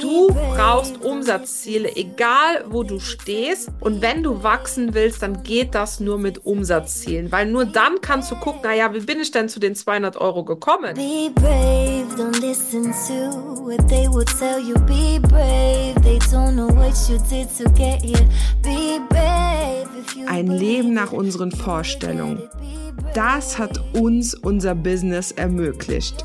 Du brauchst Umsatzziele, egal wo du stehst. Und wenn du wachsen willst, dann geht das nur mit Umsatzzielen, weil nur dann kannst du gucken, naja, wie bin ich denn zu den 200 Euro gekommen? Be brave, don't listen to what they will tell you. Be brave, they don't know what you did to get here. Be brave. Ein Leben nach unseren Vorstellungen. Das hat uns unser Business ermöglicht.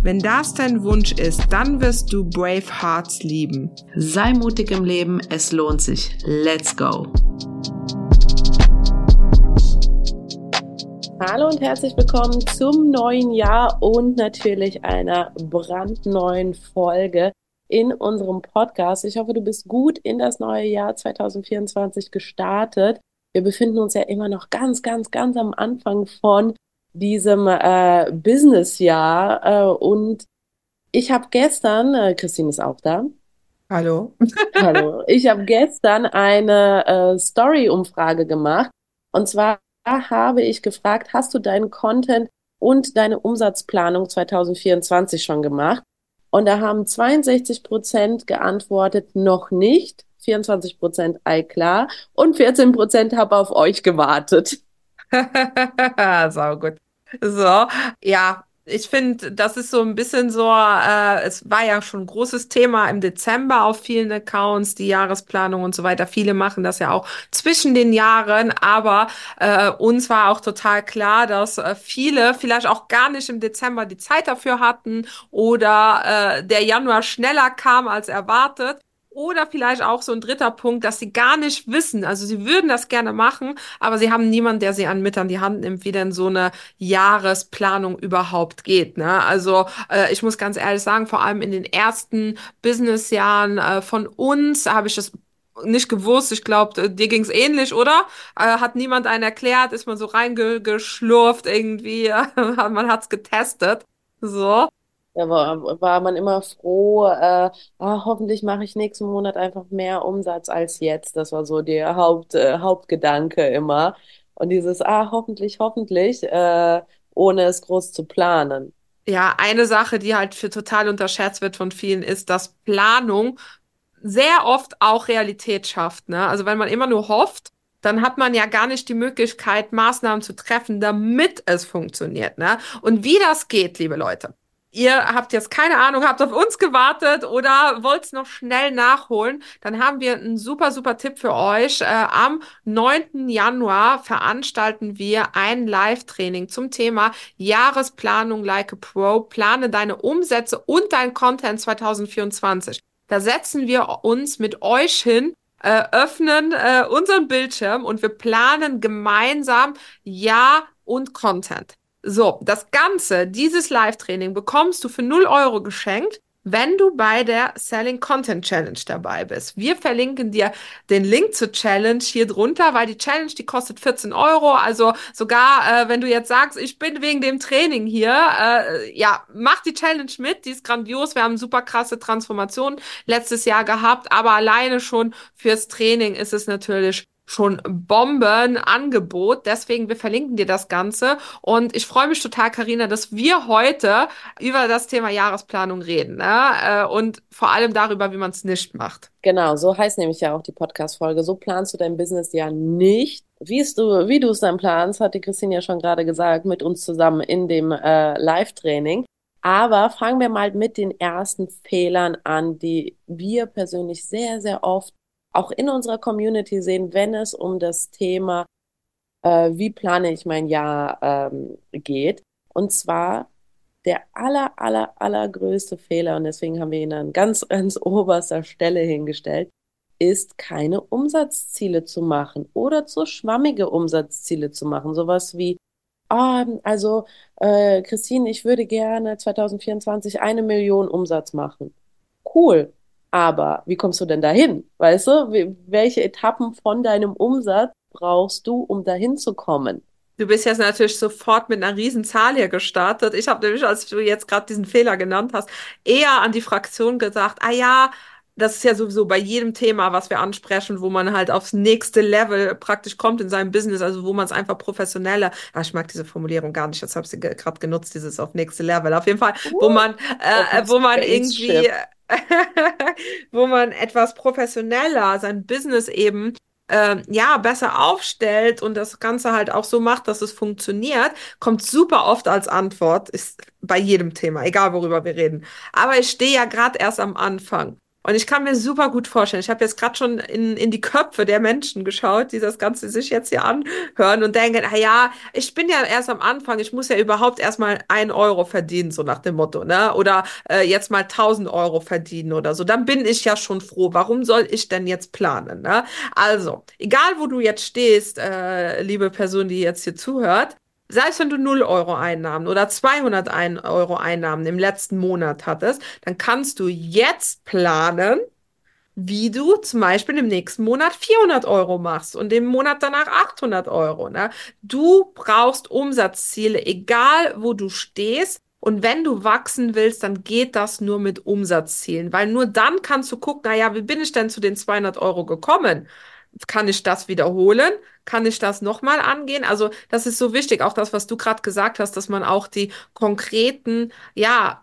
Wenn das dein Wunsch ist, dann wirst du Brave Hearts lieben. Sei mutig im Leben, es lohnt sich. Let's go! Hallo und herzlich willkommen zum neuen Jahr und natürlich einer brandneuen Folge in unserem Podcast. Ich hoffe, du bist gut in das neue Jahr 2024 gestartet. Wir befinden uns ja immer noch ganz, ganz, ganz am Anfang von diesem äh, Businessjahr. Äh, und ich habe gestern, äh, Christine ist auch da. Hallo. Hallo. Ich habe gestern eine äh, Story-Umfrage gemacht. Und zwar habe ich gefragt, hast du deinen Content und deine Umsatzplanung 2024 schon gemacht? Und da haben 62 Prozent geantwortet, noch nicht. 24 Prozent, ei klar. Und 14 Prozent habe auf euch gewartet. Sau gut. So, ja, ich finde, das ist so ein bisschen so, äh, es war ja schon ein großes Thema im Dezember auf vielen Accounts, die Jahresplanung und so weiter. Viele machen das ja auch zwischen den Jahren, aber äh, uns war auch total klar, dass äh, viele vielleicht auch gar nicht im Dezember die Zeit dafür hatten oder äh, der Januar schneller kam als erwartet. Oder vielleicht auch so ein dritter Punkt, dass sie gar nicht wissen. Also sie würden das gerne machen, aber sie haben niemanden, der sie an mit an die Hand nimmt, wie denn so eine Jahresplanung überhaupt geht. Ne? Also äh, ich muss ganz ehrlich sagen, vor allem in den ersten Businessjahren äh, von uns habe ich das nicht gewusst. Ich glaube, dir ging's ähnlich, oder? Äh, hat niemand einen erklärt? Ist man so reingeschlurft irgendwie? man hat's getestet. So. Da war, war man immer froh, äh, ah, hoffentlich mache ich nächsten Monat einfach mehr Umsatz als jetzt. Das war so der Haupt, äh, Hauptgedanke immer. Und dieses, ah, hoffentlich, hoffentlich, äh, ohne es groß zu planen. Ja, eine Sache, die halt für total unterschätzt wird von vielen, ist, dass Planung sehr oft auch Realität schafft. Ne? Also wenn man immer nur hofft, dann hat man ja gar nicht die Möglichkeit, Maßnahmen zu treffen, damit es funktioniert. Ne? Und wie das geht, liebe Leute, ihr habt jetzt keine Ahnung, habt auf uns gewartet oder wollt es noch schnell nachholen, dann haben wir einen super, super Tipp für euch. Äh, am 9. Januar veranstalten wir ein Live-Training zum Thema Jahresplanung like a Pro. Plane deine Umsätze und dein Content 2024. Da setzen wir uns mit euch hin, äh, öffnen äh, unseren Bildschirm und wir planen gemeinsam Jahr und Content. So, das Ganze, dieses Live-Training bekommst du für 0 Euro geschenkt, wenn du bei der Selling Content Challenge dabei bist. Wir verlinken dir den Link zur Challenge hier drunter, weil die Challenge, die kostet 14 Euro. Also sogar, äh, wenn du jetzt sagst, ich bin wegen dem Training hier, äh, ja, mach die Challenge mit, die ist grandios. Wir haben super krasse Transformation letztes Jahr gehabt, aber alleine schon fürs Training ist es natürlich schon Bombenangebot. Deswegen, wir verlinken dir das Ganze. Und ich freue mich total, Karina, dass wir heute über das Thema Jahresplanung reden. Ne? Äh, und vor allem darüber, wie man es nicht macht. Genau, so heißt nämlich ja auch die Podcast-Folge. So planst du dein Business ja nicht. Wie du, wie du es dann planst, hat die Christine ja schon gerade gesagt, mit uns zusammen in dem äh, Live-Training. Aber fangen wir mal mit den ersten Fehlern an, die wir persönlich sehr, sehr oft auch in unserer Community sehen, wenn es um das Thema, äh, wie plane ich mein Jahr ähm, geht. Und zwar der aller, aller, allergrößte Fehler, und deswegen haben wir ihn an ganz, ganz oberster Stelle hingestellt, ist, keine Umsatzziele zu machen oder zu schwammige Umsatzziele zu machen. Sowas wie, oh, also äh, Christine, ich würde gerne 2024 eine Million Umsatz machen. Cool, Aber wie kommst du denn dahin? Weißt du, welche Etappen von deinem Umsatz brauchst du, um dahin zu kommen? Du bist jetzt natürlich sofort mit einer riesen Zahl hier gestartet. Ich habe nämlich, als du jetzt gerade diesen Fehler genannt hast, eher an die Fraktion gesagt, ah ja, das ist ja sowieso bei jedem Thema, was wir ansprechen, wo man halt aufs nächste Level praktisch kommt in seinem Business, also wo man es einfach professioneller, ah, ich mag diese Formulierung gar nicht, jetzt habe ich sie gerade genutzt, dieses auf nächste Level. Auf jeden Fall, wo man, äh, wo man irgendwie, wo man etwas professioneller sein Business eben ähm, ja, besser aufstellt und das Ganze halt auch so macht, dass es funktioniert, kommt super oft als Antwort, ist bei jedem Thema, egal worüber wir reden. Aber ich stehe ja gerade erst am Anfang. Und ich kann mir super gut vorstellen, ich habe jetzt gerade schon in, in die Köpfe der Menschen geschaut, die das Ganze sich jetzt hier anhören und denken, ah ja, ich bin ja erst am Anfang, ich muss ja überhaupt erstmal ein Euro verdienen, so nach dem Motto, ne? Oder äh, jetzt mal tausend Euro verdienen oder so. Dann bin ich ja schon froh. Warum soll ich denn jetzt planen, ne? Also, egal wo du jetzt stehst, äh, liebe Person, die jetzt hier zuhört, selbst wenn du 0 Euro Einnahmen oder 201 Euro Einnahmen im letzten Monat hattest, dann kannst du jetzt planen, wie du zum Beispiel im nächsten Monat 400 Euro machst und im Monat danach 800 Euro. Ne? Du brauchst Umsatzziele, egal wo du stehst. Und wenn du wachsen willst, dann geht das nur mit Umsatzzielen, weil nur dann kannst du gucken, naja, wie bin ich denn zu den 200 Euro gekommen? Kann ich das wiederholen? Kann ich das nochmal angehen? Also das ist so wichtig, auch das, was du gerade gesagt hast, dass man auch die konkreten, ja,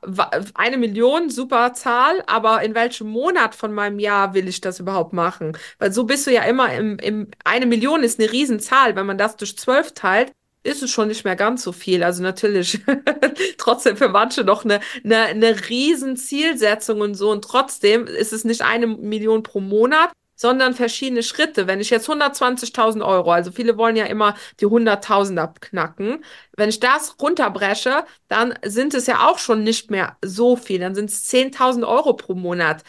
eine Million, super Zahl, aber in welchem Monat von meinem Jahr will ich das überhaupt machen? Weil so bist du ja immer im, im, eine Million ist eine Riesenzahl. Wenn man das durch zwölf teilt, ist es schon nicht mehr ganz so viel. Also natürlich trotzdem für manche noch eine, eine, eine riesen Zielsetzung und so. Und trotzdem ist es nicht eine Million pro Monat, sondern verschiedene Schritte. Wenn ich jetzt 120.000 Euro, also viele wollen ja immer die 100.000 abknacken, wenn ich das runterbreche, dann sind es ja auch schon nicht mehr so viel. Dann sind es 10.000 Euro pro Monat.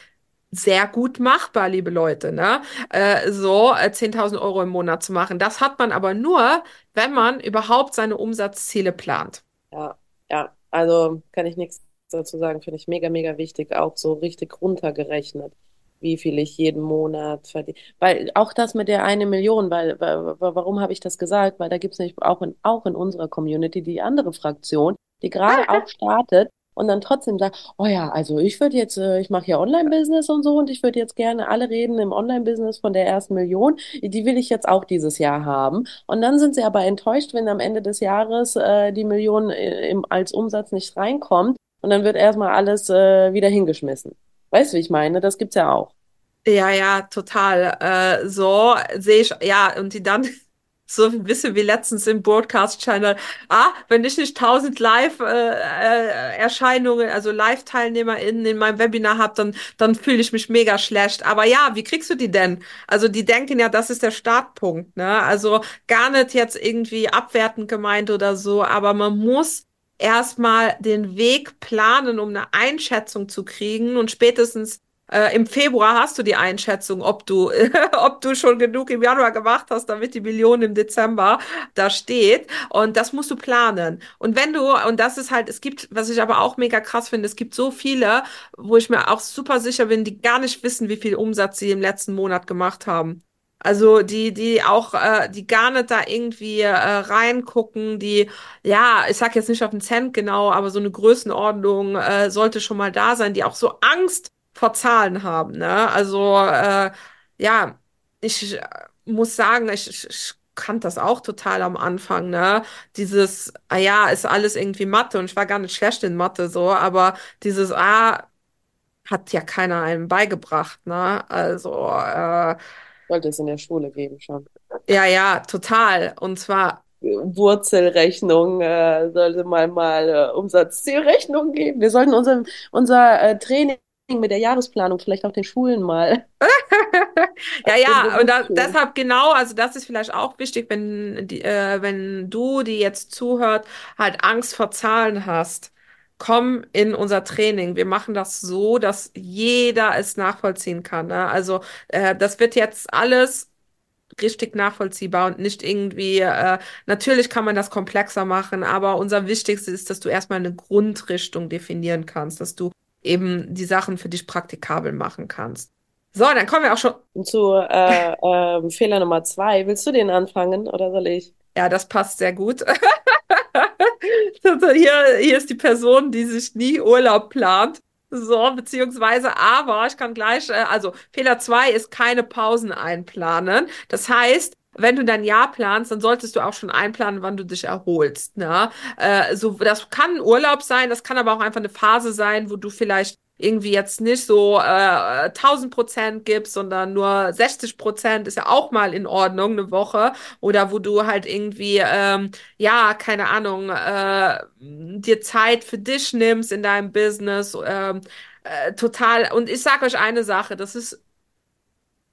Sehr gut machbar, liebe Leute, ne? Äh, so äh, 10.000 Euro im Monat zu machen. Das hat man aber nur, wenn man überhaupt seine Umsatzziele plant. Ja, ja, also kann ich nichts dazu sagen, finde ich mega, mega wichtig, auch so richtig runtergerechnet, wie viel ich jeden Monat verdiene. Weil auch das mit der eine Million, weil, warum habe ich das gesagt? Weil da gibt es nämlich auch in, auch in unserer Community die andere Fraktion, die gerade auch startet und dann trotzdem sagt, oh ja, also ich würde jetzt, äh, ich mache ja Online-Business und so und ich würde jetzt gerne alle reden im Online-Business von der ersten Million, die will ich jetzt auch dieses Jahr haben. Und dann sind sie aber enttäuscht, wenn am Ende des Jahres äh, die Million äh, im, als Umsatz nicht reinkommt und dann wird erstmal alles äh, wieder hingeschmissen. Weißt du, wie ich meine? Das gibt's ja auch. Ja, ja, total. Äh, so sehe ich, ja, und die dann so ein bisschen wie letztens im Broadcast-Channel. Ah, wenn ich nicht tausend Live-Erscheinungen, also Live-TeilnehmerInnen in meinem Webinar habe, dann, dann fühle ich mich mega schlecht. Aber ja, wie kriegst du die denn? Also die denken ja, das ist der Startpunkt, ne? Also gar nicht jetzt irgendwie abwertend gemeint oder so, aber man muss erstmal den Weg planen, um eine Einschätzung zu kriegen und spätestens äh, im Februar hast du die Einschätzung, ob du, ob du schon genug im Januar gemacht hast, damit die Million im Dezember da steht. Und das musst du planen. Und wenn du, und das ist halt, es gibt, was ich aber auch mega krass finde, es gibt so viele, wo ich mir auch super sicher bin, die gar nicht wissen, wie viel Umsatz sie im letzten Monat gemacht haben. Also die, die auch, äh, die gar nicht da irgendwie äh, reingucken, die, ja, ich sag jetzt nicht auf den Cent genau, aber so eine Größenordnung äh, sollte schon mal da sein, die auch so Angst vor Zahlen haben, ne? Also äh, ja, ich äh, muss sagen, ich, ich, ich kannte das auch total am Anfang, ne? Dieses, ah ja, ist alles irgendwie Mathe und ich war gar nicht schlecht in Mathe so, aber dieses, ah, hat ja keiner einem beigebracht, ne? Also äh, Sollte es in der Schule geben schon. ja, ja, total. Und zwar Wurzelrechnung, äh, sollte man mal äh, Umsatzzielrechnung geben. Wir sollten unser, unser äh, Training mit der Jahresplanung vielleicht auch den Schulen mal, Ja, ja, und da, deshalb genau, also das ist vielleicht auch wichtig, wenn, die, äh, wenn du, die jetzt zuhört, halt Angst vor Zahlen hast. Komm in unser Training. Wir machen das so, dass jeder es nachvollziehen kann. Ne? Also äh, das wird jetzt alles richtig nachvollziehbar und nicht irgendwie, äh, natürlich kann man das komplexer machen, aber unser Wichtigstes ist, dass du erstmal eine Grundrichtung definieren kannst, dass du eben die Sachen für dich praktikabel machen kannst. So, dann kommen wir auch schon. Zu äh, äh, Fehler Nummer zwei. Willst du den anfangen oder soll ich? Ja, das passt sehr gut. hier, hier ist die Person, die sich nie Urlaub plant. So, beziehungsweise, aber ich kann gleich, äh, also Fehler zwei ist keine Pausen einplanen. Das heißt, wenn du dein Jahr planst, dann solltest du auch schon einplanen, wann du dich erholst. Ne? Äh, so, das kann Urlaub sein, das kann aber auch einfach eine Phase sein, wo du vielleicht irgendwie jetzt nicht so äh, 1000 Prozent gibst, sondern nur 60 Prozent ist ja auch mal in Ordnung eine Woche. Oder wo du halt irgendwie ähm, ja keine Ahnung äh, dir Zeit für dich nimmst in deinem Business ähm, äh, total. Und ich sage euch eine Sache, das ist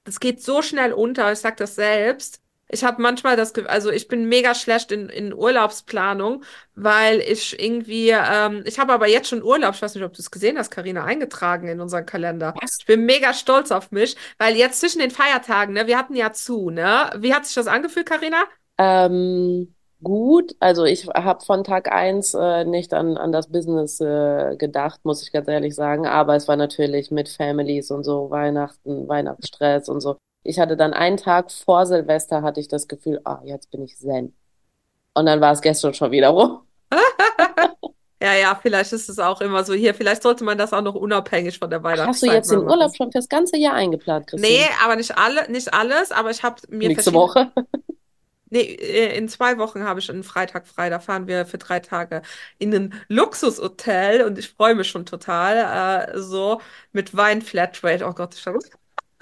das geht so schnell unter, ich sag das selbst ich habe manchmal das Gefühl, also ich bin mega schlecht in, in Urlaubsplanung, weil ich irgendwie, ähm, ich habe aber jetzt schon Urlaub, ich weiß nicht, ob du es gesehen hast, Karina, eingetragen in unseren Kalender. Was? Ich bin mega stolz auf mich, weil jetzt zwischen den Feiertagen, ne, wir hatten ja zu, ne? Wie hat sich das angefühlt, Karina? Ähm, gut, also ich habe von Tag eins äh, nicht an, an das Business äh, gedacht, muss ich ganz ehrlich sagen, aber es war natürlich mit Families und so, Weihnachten, Weihnachtsstress und so. Ich hatte dann einen Tag vor Silvester hatte ich das Gefühl, ah, jetzt bin ich zen. Und dann war es gestern schon wieder rum. Ja, ja, vielleicht ist es auch immer so hier. Vielleicht sollte man das auch noch unabhängig von der Weihnachtszeit Hast du jetzt den machen. Urlaub schon fürs ganze Jahr eingeplant, Christine? Nee, aber nicht alle, nicht alles, aber ich habe mir Nächste. Woche. Nee, äh, in zwei Wochen habe ich einen Freitag frei. Da fahren wir für drei Tage in ein Luxushotel und ich freue mich schon total. Äh, so mit Wein-Flatrate. Oh Gott, ich habe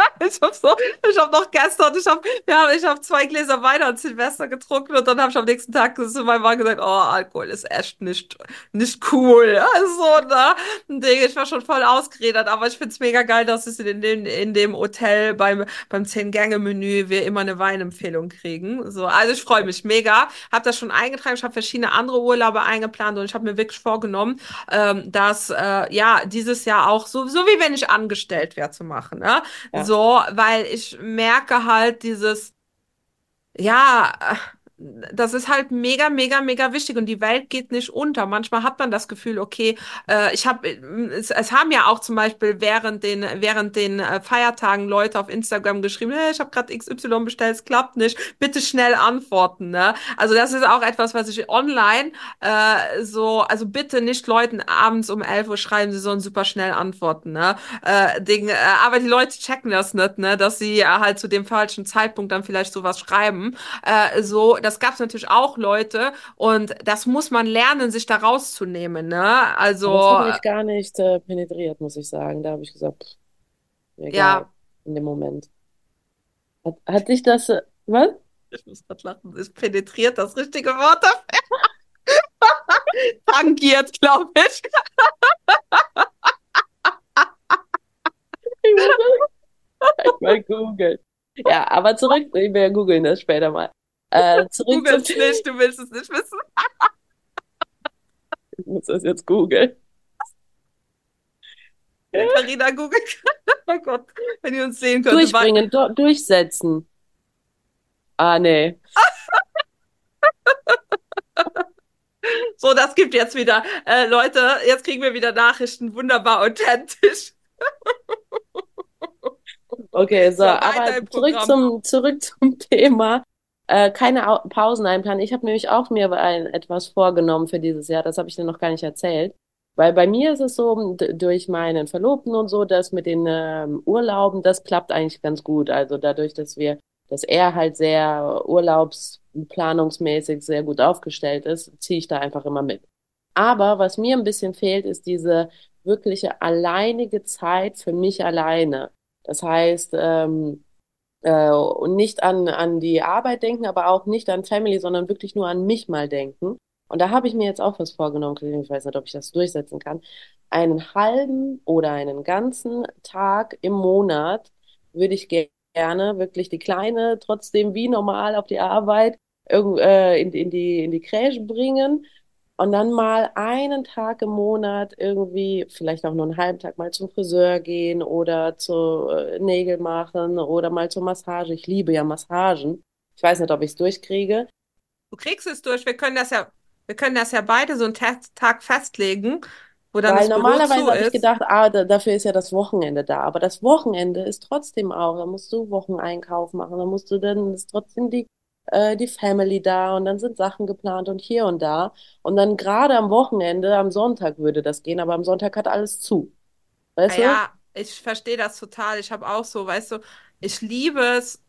Ich habe so, ich habe noch gestern, ich habe, ja, ich habe zwei Gläser Wein an Silvester getrunken und dann habe ich am nächsten Tag zu meinem Mann gesagt, oh, Alkohol ist echt nicht, nicht cool. Also, ne? Ein Ding, ich war schon voll ausgeredet, aber ich find's mega geil, dass es in dem, in dem Hotel beim, beim Zehn-Gänge-Menü wir immer eine Weinempfehlung kriegen. So, also ich freue mich mega. Habe das schon eingetragen, ich habe verschiedene andere Urlaube eingeplant und ich habe mir wirklich vorgenommen, ähm, dass äh, ja dieses Jahr auch so, so wie wenn ich angestellt wäre zu machen. Ne? Ja. So, weil ich merke halt dieses, ja, das ist halt mega, mega, mega wichtig und die Welt geht nicht unter. Manchmal hat man das Gefühl, okay, äh, ich habe, es, es haben ja auch zum Beispiel während den, während den äh, Feiertagen Leute auf Instagram geschrieben, hey, ich habe gerade XY bestellt, es klappt nicht, bitte schnell antworten. Ne? Also das ist auch etwas, was ich online äh, so, also bitte nicht Leuten abends um 11 Uhr schreiben, sie sollen super schnell antworten. Ne? Äh, Ding, äh, aber die Leute checken das nicht, ne? dass sie äh, halt zu dem falschen Zeitpunkt dann vielleicht sowas schreiben. Äh, so, das gab es natürlich auch Leute und das muss man lernen, sich da rauszunehmen. Ne? Also das hat mich gar nicht äh, penetriert, muss ich sagen. Da habe ich gesagt, pff, egal, ja, in dem Moment. Hat, hat dich das, äh, was? ich muss gerade lachen, ist penetriert das richtige Wort dafür. Tangiert, glaube ich. Ich muss mal googeln. Ja, aber zurück, wir googeln das später mal. Äh, zurück Du zum willst nicht, du willst es nicht wissen. Ich muss das jetzt googeln. Der Carina googelt. Oh Gott, wenn ihr uns sehen. Weil, Durchbringen, du durchsetzen. Ah, nee. so, das gibt jetzt wieder. Äh, Leute, jetzt kriegen wir wieder Nachrichten. Wunderbar authentisch. Okay, so, aber zurück zum, zurück zum Thema. Äh, keine Au Pausen einplanen. Ich habe nämlich auch mir ein, etwas vorgenommen für dieses Jahr. Das habe ich dir noch gar nicht erzählt. Weil bei mir ist es so, durch meinen Verlobten und so, dass mit den ähm, Urlauben, das klappt eigentlich ganz gut. Also dadurch, dass wir, dass er halt sehr urlaubsplanungsmäßig sehr gut aufgestellt ist, ziehe ich da einfach immer mit. Aber was mir ein bisschen fehlt, ist diese wirkliche alleinige Zeit für mich alleine. Das heißt, ähm, äh, und nicht an, an die Arbeit denken, aber auch nicht an Family, sondern wirklich nur an mich mal denken. Und da habe ich mir jetzt auch was vorgenommen, ich weiß nicht, ob ich das durchsetzen kann. Einen halben oder einen ganzen Tag im Monat würde ich ge- gerne wirklich die Kleine trotzdem wie normal auf die Arbeit äh, in, in die, in die Crèche bringen und dann mal einen Tag im Monat irgendwie, vielleicht auch nur einen halben Tag mal zum Friseur gehen oder zu äh, Nägel machen oder mal zur Massage. Ich liebe ja Massagen. Ich weiß nicht, ob ich es durchkriege. Du kriegst es durch. Wir können das ja, wir können das ja beide so einen Tag festlegen. wo dann Weil das normalerweise habe ich gedacht, ah, da, dafür ist ja das Wochenende da. Aber das Wochenende ist trotzdem auch, da musst du Wocheneinkauf machen, da musst du dann ist trotzdem die, äh, die Family da und dann sind Sachen geplant und hier und da. Und dann gerade am Wochenende, am Sonntag würde das gehen, aber am Sonntag hat alles zu. Ja, Weißt du? ja, ich verstehe das total. Ich habe auch so, weißt du, ich liebe es,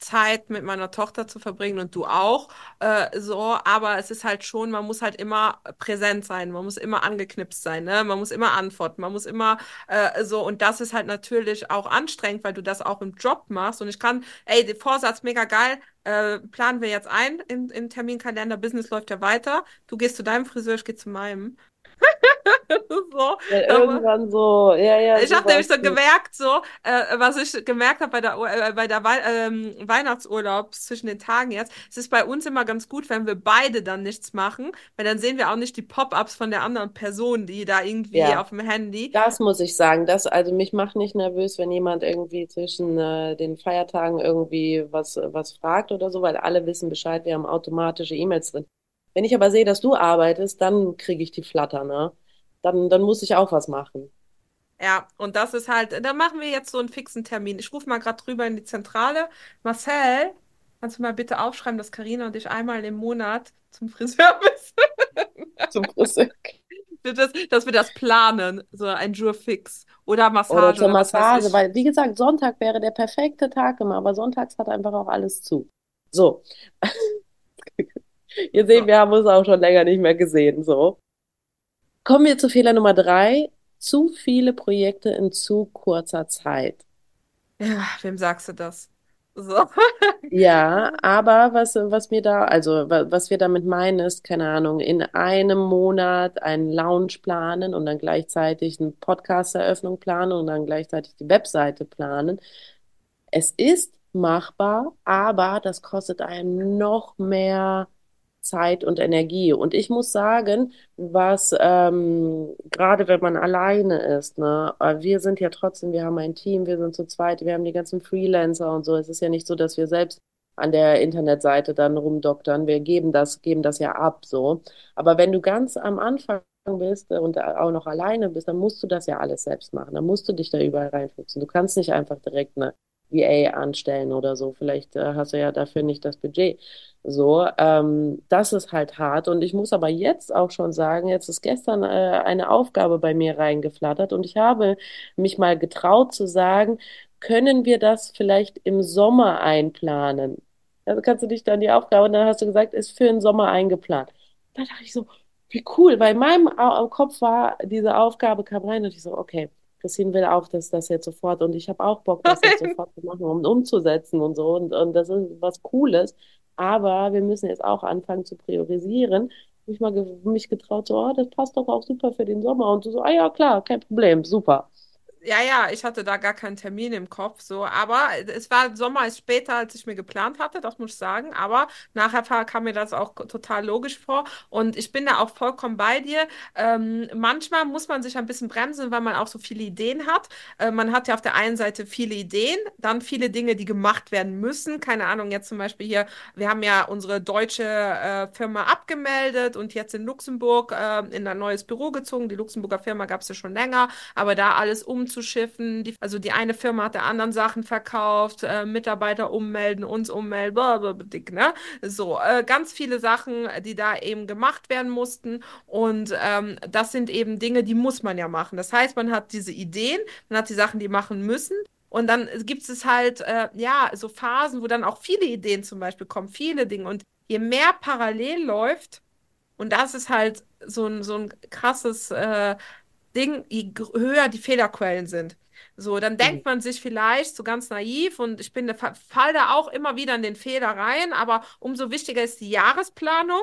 Zeit mit meiner Tochter zu verbringen und du auch, äh, so, aber es ist halt schon, man muss halt immer präsent sein, man muss immer angeknipst sein, ne? Man muss immer antworten, man muss immer äh, so. Und das ist halt natürlich auch anstrengend, weil du das auch im Job machst. Und ich kann, ey, der Vorsatz mega geil, äh, planen wir jetzt ein im, im Terminkalender, Business läuft ja weiter, du gehst zu deinem Friseur, ich gehe zu meinem. So, Ja, irgendwann so, ja, ja, ich habe nämlich so gemerkt, so, äh, was ich gemerkt habe bei der, äh, bei der Wei ähm, Weihnachtsurlaub zwischen den Tagen jetzt, es ist bei uns immer ganz gut, wenn wir beide dann nichts machen, weil dann sehen wir auch nicht die Pop-ups von der anderen Person, die da irgendwie Ja. auf dem Handy. Das muss ich sagen. Das, also mich macht nicht nervös, wenn jemand irgendwie zwischen äh, den Feiertagen irgendwie was, was fragt oder so, weil alle wissen Bescheid, wir haben automatische E-Mails drin. Wenn ich aber sehe, dass du arbeitest, dann kriege ich die Flatter, ne? Dann, dann muss ich auch was machen. Ja, und das ist halt, da machen wir jetzt so einen fixen Termin. Ich rufe mal gerade drüber in die Zentrale. Marcel, kannst du mal bitte aufschreiben, dass Karina und ich einmal im Monat zum Friseur müssen? Zum Friseur. Das, dass wir das planen, so ein Jour fix. Oder Oder Massage zur oder was weiß Massage, weil, wie gesagt, Sonntag wäre der perfekte Tag immer, aber sonntags hat einfach auch alles zu. So, ihr seht, wir haben uns auch schon länger nicht mehr gesehen, so. Kommen wir zu Fehler Nummer drei. Zu viele Projekte in zu kurzer Zeit. Ja, wem sagst du das? So. Ja, aber was, was mir da, also wa- was wir damit meinen, ist, keine Ahnung, in einem Monat einen Lounge planen und dann gleichzeitig eine Podcast-Eröffnung planen und dann gleichzeitig die Webseite planen. Es ist machbar, aber das kostet einem noch mehr Zeit und Energie. Und ich muss sagen, was ähm, gerade wenn man alleine ist, ne, äh, wir sind ja trotzdem, wir haben ein Team, wir sind zu zweit, wir haben die ganzen Freelancer und so. Es ist ja nicht so, dass wir selbst an der Internetseite dann rumdoktern. Wir geben das, geben das ja ab, so. Aber wenn du ganz am Anfang bist und auch noch alleine bist, dann musst du das ja alles selbst machen. Dann musst du dich da überall reinfuchsen. Du kannst nicht einfach direkt eine VA anstellen oder so. Vielleicht äh, hast du ja dafür nicht das Budget. So, ähm, das ist halt hart. Und ich muss aber jetzt auch schon sagen, jetzt ist gestern äh, eine Aufgabe bei mir reingeflattert und ich habe mich mal getraut zu sagen, können wir das vielleicht im Sommer einplanen? Also kannst du dich dann die Aufgabe, und dann hast du gesagt, ist für den Sommer eingeplant. Da dachte ich so, wie cool, weil in meinem Kopf war, diese Aufgabe kam rein und ich so, okay, Christine will auch, dass das jetzt sofort und ich habe auch Bock, das jetzt sofort zu machen und umzusetzen und so und, und das ist was Cooles. Aber wir müssen jetzt auch anfangen zu priorisieren. Ich mal ge mich getraut, so, oh, das passt doch auch super für den Sommer. Und so, ah ja, klar, kein Problem, super. Ja, ja, ich hatte da gar keinen Termin im Kopf, so, aber es war Sommer ist später, als ich mir geplant hatte, das muss ich sagen, aber nachher kam mir das auch total logisch vor und ich bin da auch vollkommen bei dir. Ähm, manchmal muss man sich ein bisschen bremsen, weil man auch so viele Ideen hat. Äh, man hat ja auf der einen Seite viele Ideen, dann viele Dinge, die gemacht werden müssen. Keine Ahnung, jetzt zum Beispiel hier, wir haben ja unsere deutsche äh, Firma abgemeldet und jetzt in Luxemburg äh, in ein neues Büro gezogen. Die Luxemburger Firma gab es ja schon länger. Aber da alles umzuschiffen, die, also die eine Firma hat der anderen Sachen verkauft, äh, Mitarbeiter ummelden, uns ummelden, blablabla, ne? So, äh, ganz viele Sachen, die da eben gemacht werden mussten. Und ähm, das sind eben Dinge, die muss man ja machen. Das heißt, man hat diese Ideen, man hat die Sachen, die machen müssen. Und dann gibt es halt, äh, ja, so Phasen, wo dann auch viele Ideen zum Beispiel kommen, viele Dinge. Und je mehr parallel läuft, und das ist halt so ein, so ein krasses äh, Ding, je höher die Fehlerquellen sind. So, dann Mhm. denkt man sich vielleicht so ganz naiv und ich bin, da fa- fall da auch immer wieder in den Fehler rein, aber umso wichtiger ist die Jahresplanung,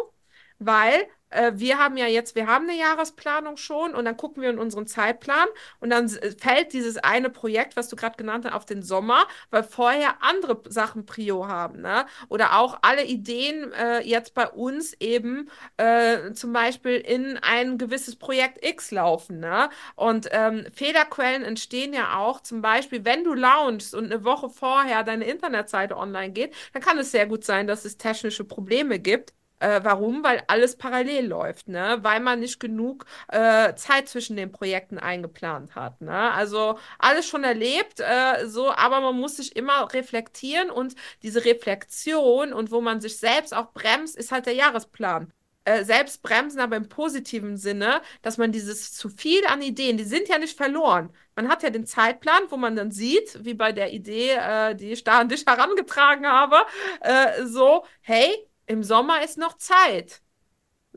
weil wir haben ja jetzt, wir haben eine Jahresplanung schon und dann gucken wir in unseren Zeitplan und dann s- fällt dieses eine Projekt, was du gerade genannt hast, auf den Sommer, weil vorher andere Sachen Prio haben, ne? Oder auch alle Ideen äh, jetzt bei uns eben äh, zum Beispiel in ein gewisses Projekt X laufen, ne? Und ähm, Fehlerquellen entstehen ja auch, zum Beispiel, wenn du launchst und eine Woche vorher deine Internetseite online geht, dann kann es sehr gut sein, dass es technische Probleme gibt. Äh, warum? Weil alles parallel läuft, ne? Weil man nicht genug äh, Zeit zwischen den Projekten eingeplant hat, ne? Also alles schon erlebt, äh, so, aber man muss sich immer reflektieren und diese Reflexion und wo man sich selbst auch bremst, ist halt der Jahresplan. Äh, selbst bremsen, aber im positiven Sinne, dass man dieses zu viel an Ideen, die sind ja nicht verloren. Man hat ja den Zeitplan, wo man dann sieht, wie bei der Idee, äh, die ich da an dich herangetragen habe, äh, so, hey, im Sommer ist noch Zeit.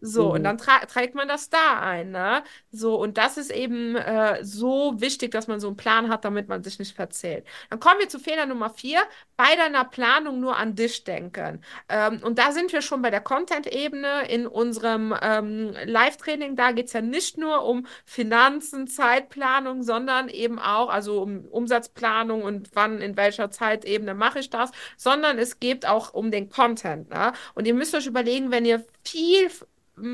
So, mhm. und dann trägt man das da ein, ne? So, und das ist eben äh, so wichtig, dass man so einen Plan hat, damit man sich nicht verzählt. Dann kommen wir zu Fehler Nummer vier, bei deiner Planung nur an dich denken. Ähm, und da sind wir schon bei der Content-Ebene in unserem ähm, Live-Training. Da geht es ja nicht nur um Finanzen, Zeitplanung, sondern eben auch, also um Umsatzplanung und wann, in welcher Zeitebene mache ich das, sondern es geht auch um den Content. Ne? Und ihr müsst euch überlegen, wenn ihr viel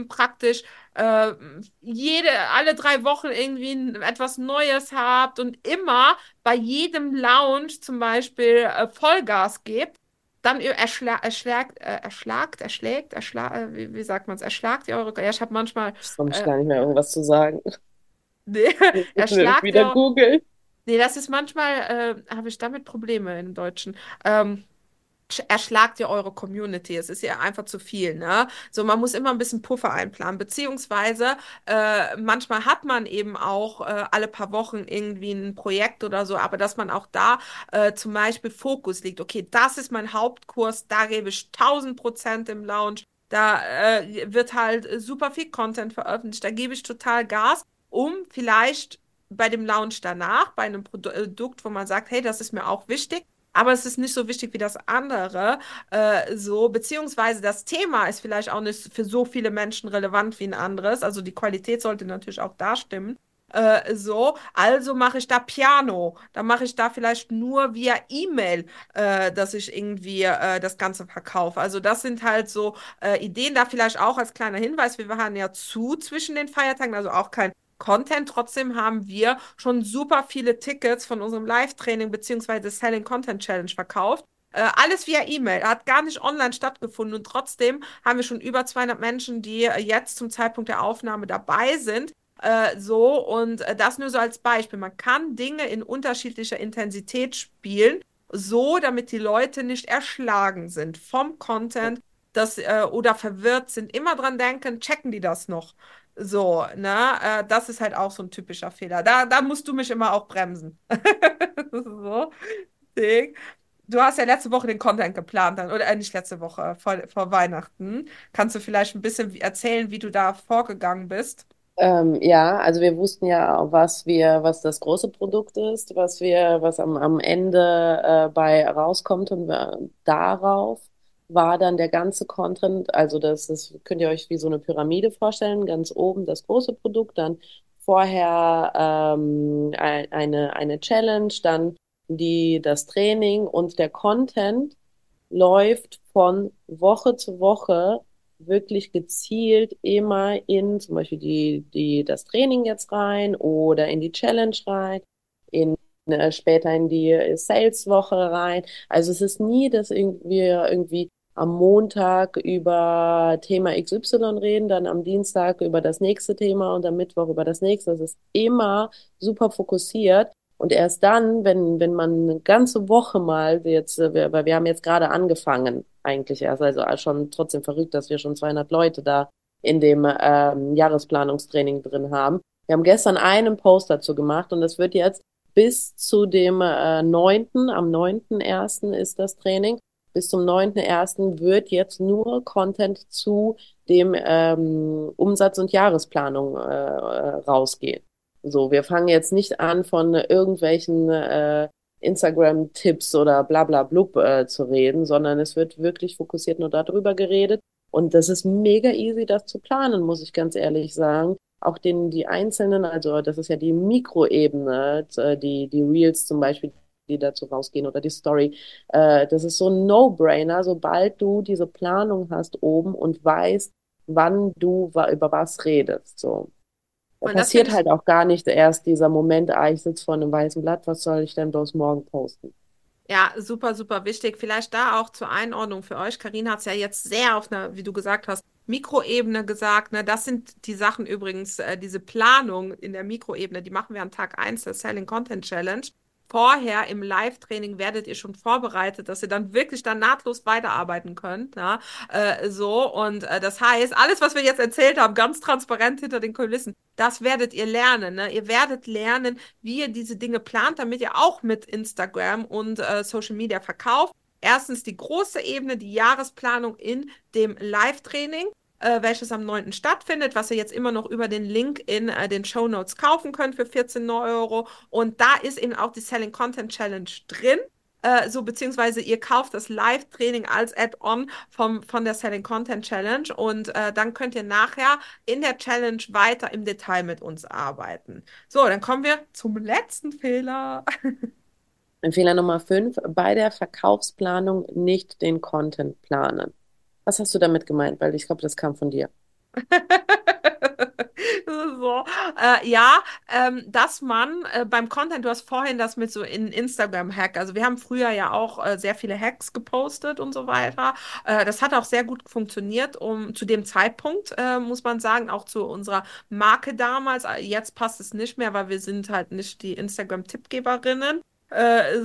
praktisch äh, jede, alle drei Wochen irgendwie etwas Neues habt und immer bei jedem Lounge zum Beispiel äh, Vollgas gebt, dann erschla erschlagt, äh, erschlagt, erschlägt, erschlag, äh, wie, wie, sagt man es, erschlagt ihr eure, ja, ich habe manchmal. Ich komme äh, gar nicht mehr irgendwas zu sagen. Nee, erschlagt wieder Google. Nee, das ist manchmal, äh, habe ich damit Probleme im Deutschen. Ähm, erschlagt ihr eure Community. Es ist ja einfach zu viel, ne? So, man muss immer ein bisschen Puffer einplanen, beziehungsweise äh, manchmal hat man eben auch äh, alle paar Wochen irgendwie ein Projekt oder so, aber dass man auch da äh, zum Beispiel Fokus liegt. Okay, das ist mein Hauptkurs, da gebe ich 1000 Prozent im Lounge. Da äh, wird halt super viel Content veröffentlicht, da gebe ich total Gas, um vielleicht bei dem Lounge danach, bei einem Produkt, wo man sagt, hey, das ist mir auch wichtig, aber es ist nicht so wichtig wie das andere. Äh, so, beziehungsweise das Thema ist vielleicht auch nicht für so viele Menschen relevant wie ein anderes. Also die Qualität sollte natürlich auch da stimmen. Äh, so, also mache ich da Piano. Dann mache ich da vielleicht nur via E-Mail, äh, dass ich irgendwie äh, das Ganze verkaufe. Also das sind halt so äh, Ideen. Da vielleicht auch als kleiner Hinweis, wir waren ja zu zwischen den Feiertagen, also auch kein Content. Trotzdem haben wir schon super viele Tickets von unserem Live-Training bzw. Selling Content Challenge verkauft. Äh, alles via E-Mail, hat gar nicht online stattgefunden und trotzdem haben wir schon über 200 Menschen, die äh, jetzt zum Zeitpunkt der Aufnahme dabei sind. Äh, so und äh, das nur so als Beispiel. Man kann Dinge in unterschiedlicher Intensität spielen, so damit die Leute nicht erschlagen sind vom Content das, äh, oder verwirrt sind. Immer dran denken, checken die das noch? So, ne? Äh, das ist halt auch so ein typischer Fehler. Da, da musst du mich immer auch bremsen. so. Ding. Du hast ja letzte Woche den Content geplant, dann, oder äh, nicht letzte Woche, vor, vor Weihnachten. Kannst du vielleicht ein bisschen erzählen, wie du da vorgegangen bist? Ähm, ja, also wir wussten ja, was wir, was das große Produkt ist, was wir, was am, am Ende äh, bei rauskommt und wir, darauf war dann der ganze Content, also das ist, könnt ihr euch wie so eine Pyramide vorstellen, ganz oben das große Produkt, dann vorher ähm, eine, eine Challenge, dann die, das Training und der Content läuft von Woche zu Woche wirklich gezielt immer in zum Beispiel die, die, das Training jetzt rein oder in die Challenge rein, in äh, später in die Sales-Woche rein. Also es ist nie, dass irgendwie, irgendwie am Montag über Thema XY reden, dann am Dienstag über das nächste Thema und am Mittwoch über das nächste. Das ist immer super fokussiert. Und erst dann, wenn, wenn man eine ganze Woche mal jetzt, äh, weil wir haben jetzt gerade angefangen, eigentlich erst, also schon trotzdem verrückt, dass wir schon 200 Leute da in dem ähm, Jahresplanungstraining drin haben. Wir haben gestern einen Post dazu gemacht und das wird jetzt bis zu dem äh, 9., am 9.1. ist das Training bis zum 9.1. wird jetzt nur Content zu dem ähm, Umsatz- und Jahresplanung äh, rausgehen. So, wir fangen jetzt nicht an von irgendwelchen äh, Instagram-Tipps oder bla bla blub äh, zu reden, sondern es wird wirklich fokussiert nur darüber geredet. Und das ist mega easy, das zu planen, muss ich ganz ehrlich sagen. Auch den, die einzelnen, also das ist ja die Mikroebene, äh, die, die Reels zum Beispiel, die dazu rausgehen oder die Story. Äh, das ist so ein No-Brainer, sobald du diese Planung hast oben und weißt, wann du über was redest. So. Da passiert halt auch gar nicht erst dieser Moment, ah, ich sitze vor einem weißen Blatt, was soll ich denn bloß morgen posten? Ja, super, super wichtig. Vielleicht da auch zur Einordnung für euch. Karina hat es ja jetzt sehr auf einer, wie du gesagt hast, Mikroebene gesagt. Ne? Das sind die Sachen übrigens, äh, diese Planung in der Mikroebene, die machen wir an Tag 1 der Selling Content Challenge vorher im Live-Training werdet ihr schon vorbereitet, dass ihr dann wirklich dann nahtlos weiterarbeiten könnt. Ja? Äh, so, und äh, das heißt, alles, was wir jetzt erzählt haben, ganz transparent hinter den Kulissen, das werdet ihr lernen. Ne? Ihr werdet lernen, wie ihr diese Dinge plant, damit ihr auch mit Instagram und äh, Social Media verkauft. Erstens die große Ebene, die Jahresplanung in dem Live-Training äh, welches am 9. stattfindet, was ihr jetzt immer noch über den Link in äh, den Show Notes kaufen könnt für 14 Euro. Und da ist eben auch die Selling Content Challenge drin. Äh, so beziehungsweise ihr kauft das Live-Training als Add-on von der Selling Content Challenge und äh, dann könnt ihr nachher in der Challenge weiter im Detail mit uns arbeiten. So, dann kommen wir zum letzten Fehler. Fehler Nummer 5, bei der Verkaufsplanung nicht den Content planen. Was hast du damit gemeint? Weil ich glaube, das kam von dir. so, äh, ja, ähm, dass man äh, beim Content, du hast vorhin das mit so in Instagram-Hack, also wir haben früher ja auch äh, sehr viele Hacks gepostet und so weiter. Äh, das hat auch sehr gut funktioniert, um zu dem Zeitpunkt, äh, muss man sagen, auch zu unserer Marke damals. Äh, jetzt passt es nicht mehr, weil wir sind halt nicht die Instagram-Tippgeberinnen.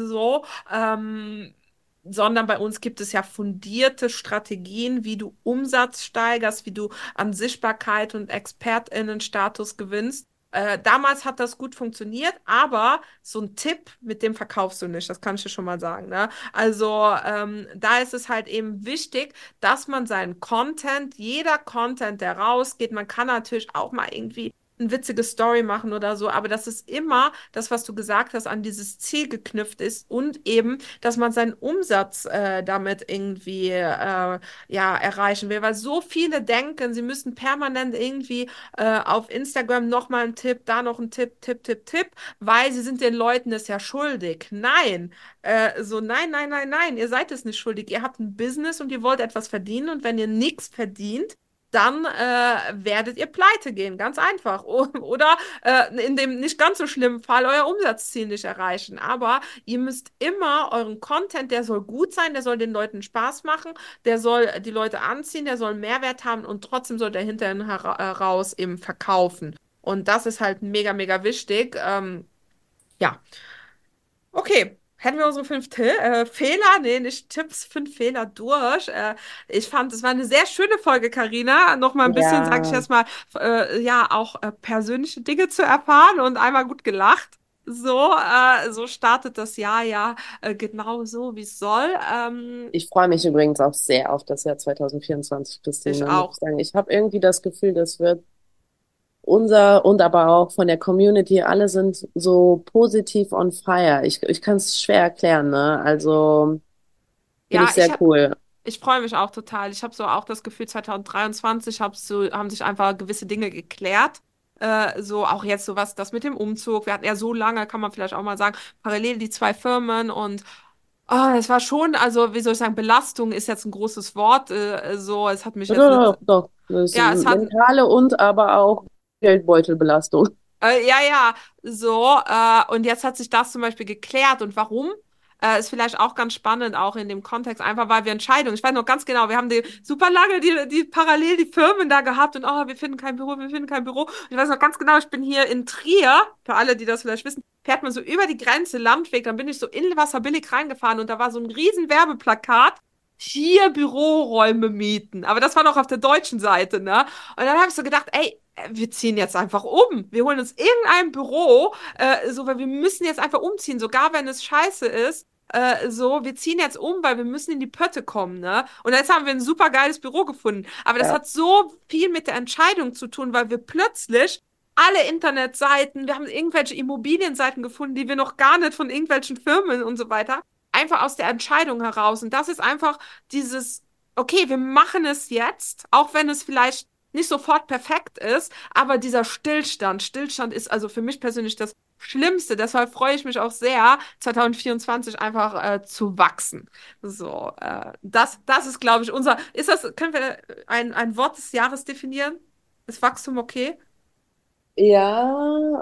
so, ähm, sondern bei uns gibt es ja fundierte Strategien, wie du Umsatz steigerst, wie du an Sichtbarkeit und Expertinnenstatus gewinnst. Äh, damals hat das gut funktioniert, aber so ein Tipp, mit dem verkaufst du nicht, das kann ich dir schon mal sagen. Ne? Also ähm, da ist es halt eben wichtig, dass man seinen Content, jeder Content, der rausgeht, man kann natürlich auch mal irgendwie eine witzige Story machen oder so, aber dass es immer das, was du gesagt hast, an dieses Ziel geknüpft ist und eben, dass man seinen Umsatz äh, damit irgendwie äh, ja erreichen will, weil so viele denken, sie müssen permanent irgendwie äh, auf Instagram nochmal einen Tipp, da noch einen Tipp, Tipp, Tipp, Tipp, weil sie sind den Leuten es ja schuldig. Nein, äh, so nein, nein, nein, nein, ihr seid es nicht schuldig. Ihr habt ein Business und ihr wollt etwas verdienen und wenn ihr nichts verdient, dann äh, werdet ihr pleite gehen, ganz einfach. Oder äh, in dem nicht ganz so schlimmen Fall euer Umsatzziel nicht erreichen. Aber ihr müsst immer euren Content, der soll gut sein, der soll den Leuten Spaß machen, der soll die Leute anziehen, der soll Mehrwert haben und trotzdem soll der hinterher heraus eben verkaufen. Und das ist halt mega, mega wichtig. Ähm, ja. Okay, Hätten wir unsere fünf T äh, Fehler, nee, nicht Tipps, fünf Fehler durch. Äh, ich fand, es war eine sehr schöne Folge, Karina. Noch mal ein bisschen, ja. sag ich erstmal, äh, ja, auch äh, persönliche Dinge zu erfahren und einmal gut gelacht. So, äh, so startet das Jahr ja äh, genau so, wie es soll. Ähm, ich freue mich übrigens auch sehr auf das Jahr 2024, Christine. Ich auch. Ich, ich habe irgendwie das Gefühl, das wird unser und aber auch von der Community, alle sind so positiv on fire. Ich, ich kann es schwer erklären, ne? Also finde ja, ich sehr ich hab, cool. Ich freue mich auch total. Ich habe so auch das Gefühl, 2023 hab so, haben sich einfach gewisse Dinge geklärt. Äh, so auch jetzt so was, das mit dem Umzug. Wir hatten ja so lange, kann man vielleicht auch mal sagen, parallel die zwei Firmen und Oh, es war schon, also wie soll ich sagen, Belastung ist jetzt ein großes Wort. Äh, so, es hat mich jetzt. Doch, doch, doch. ja, es hat mentale und aber auch Geldbeutelbelastung. Äh, ja, ja, so. Äh, und jetzt hat sich das zum Beispiel geklärt. Und warum? Äh, ist vielleicht auch ganz spannend, auch in dem Kontext, einfach weil wir Entscheidungen, ich weiß noch ganz genau, wir haben die super lange die, die parallel die Firmen da gehabt und oh, wir finden kein Büro, wir finden kein Büro. Und ich weiß noch ganz genau, ich bin hier in Trier, für alle, die das vielleicht wissen, fährt man so über die Grenze, Landweg, dann bin ich so in Wasserbillig reingefahren und da war so ein riesen Werbeplakat hier Büroräume mieten. Aber das war noch auf der deutschen Seite, ne? Und dann habe ich so gedacht, ey, wir ziehen jetzt einfach um. Wir holen uns irgendein Büro, äh, so, weil wir müssen jetzt einfach umziehen, sogar wenn es scheiße ist. Äh, so, wir ziehen jetzt um, weil wir müssen in die Pötte kommen, ne? Und jetzt haben wir ein super geiles Büro gefunden. Aber das ja. hat so viel mit der Entscheidung zu tun, weil wir plötzlich alle Internetseiten, wir haben irgendwelche Immobilienseiten gefunden, die wir noch gar nicht von irgendwelchen Firmen und so weiter, einfach aus der Entscheidung heraus. Und das ist einfach dieses, okay, wir machen es jetzt, auch wenn es vielleicht nicht sofort perfekt ist, aber dieser Stillstand, Stillstand ist also für mich persönlich das Schlimmste. Deshalb freue ich mich auch sehr, 2024 einfach äh, zu wachsen. So, äh, das, das ist, glaube ich, unser. Ist das, können wir ein, ein Wort des Jahres definieren? Ist Wachstum okay? Ja,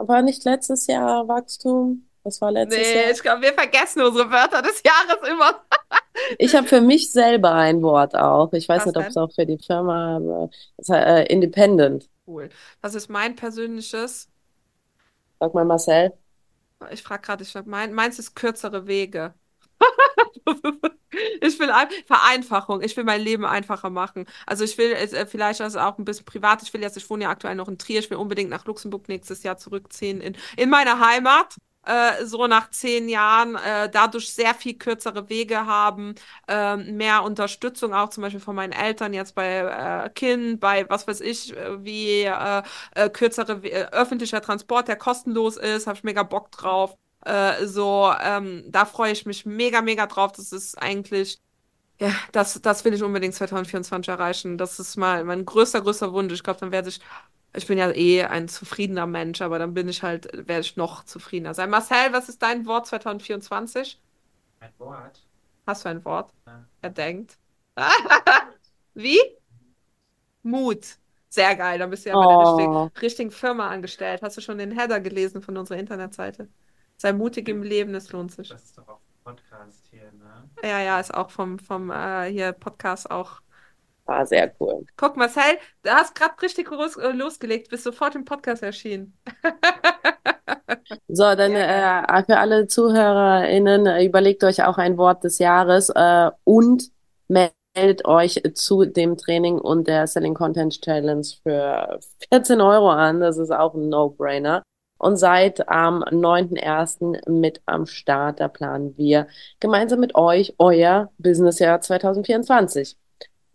war nicht letztes Jahr Wachstum? Was war letztes nee, Jahr? ich glaube, wir vergessen unsere Wörter des Jahres immer. Ich habe für mich selber ein Wort auch. Ich weiß Was nicht, ob es auch für die Firma, es heißt, äh, independent. Cool. Was ist mein persönliches? Sag mal, Marcel. Ich frage gerade, ich mein, meins ist kürzere Wege. Ich will ein, Vereinfachung. Ich will mein Leben einfacher machen. Also ich will äh, vielleicht also auch ein bisschen privat. Ich will jetzt, ich wohne ja aktuell noch in Trier. Ich will unbedingt nach Luxemburg nächstes Jahr zurückziehen in, in meine Heimat. Äh, so nach zehn Jahren äh, dadurch sehr viel kürzere Wege haben, äh, mehr Unterstützung auch zum Beispiel von meinen Eltern jetzt bei äh, Kind, bei was weiß ich, äh, wie äh, äh, kürzere We- äh, öffentlicher Transport, der kostenlos ist, habe ich mega Bock drauf. Äh, so, ähm, da freue ich mich mega, mega drauf. Das ist eigentlich, ja, das, das will ich unbedingt 2024 erreichen. Das ist mal mein größter, größter Wunsch. Ich glaube, dann werde ich, ich bin ja eh ein zufriedener Mensch, aber dann bin ich halt, werde ich noch zufriedener sein. Marcel, was ist dein Wort 2024? Ein Wort. Hast du ein Wort? Ja. Er denkt. Wie? Mut. Sehr geil, dann bist du ja bei der Oh. richtigen, richtigen Firma angestellt. Hast du schon den Header gelesen von unserer Internetseite? Sei mutig im Leben, es lohnt sich. Das ist doch auch ein Podcast hier, ne? Ja, ja, ist auch vom, vom äh, hier Podcast auch. War sehr cool. Guck, Marcel, du hast gerade richtig los, äh, losgelegt, bist sofort im Podcast erschienen. So, dann äh, für alle ZuhörerInnen, überlegt euch auch ein Wort des Jahres äh, und meldet euch zu dem Training und der Selling Content Challenge für 14 Euro an. Das ist auch ein No-Brainer. Und seid am 9.1. mit am Start. Da planen wir gemeinsam mit euch euer Businessjahr 2024.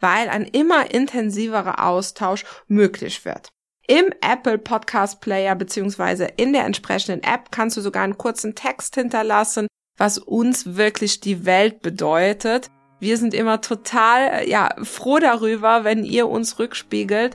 weil ein immer intensiverer Austausch möglich wird. Im Apple Podcast Player beziehungsweise in der entsprechenden App kannst du sogar einen kurzen Text hinterlassen, was uns wirklich die Welt bedeutet. Wir sind immer total ja froh darüber, wenn ihr uns rückspiegelt,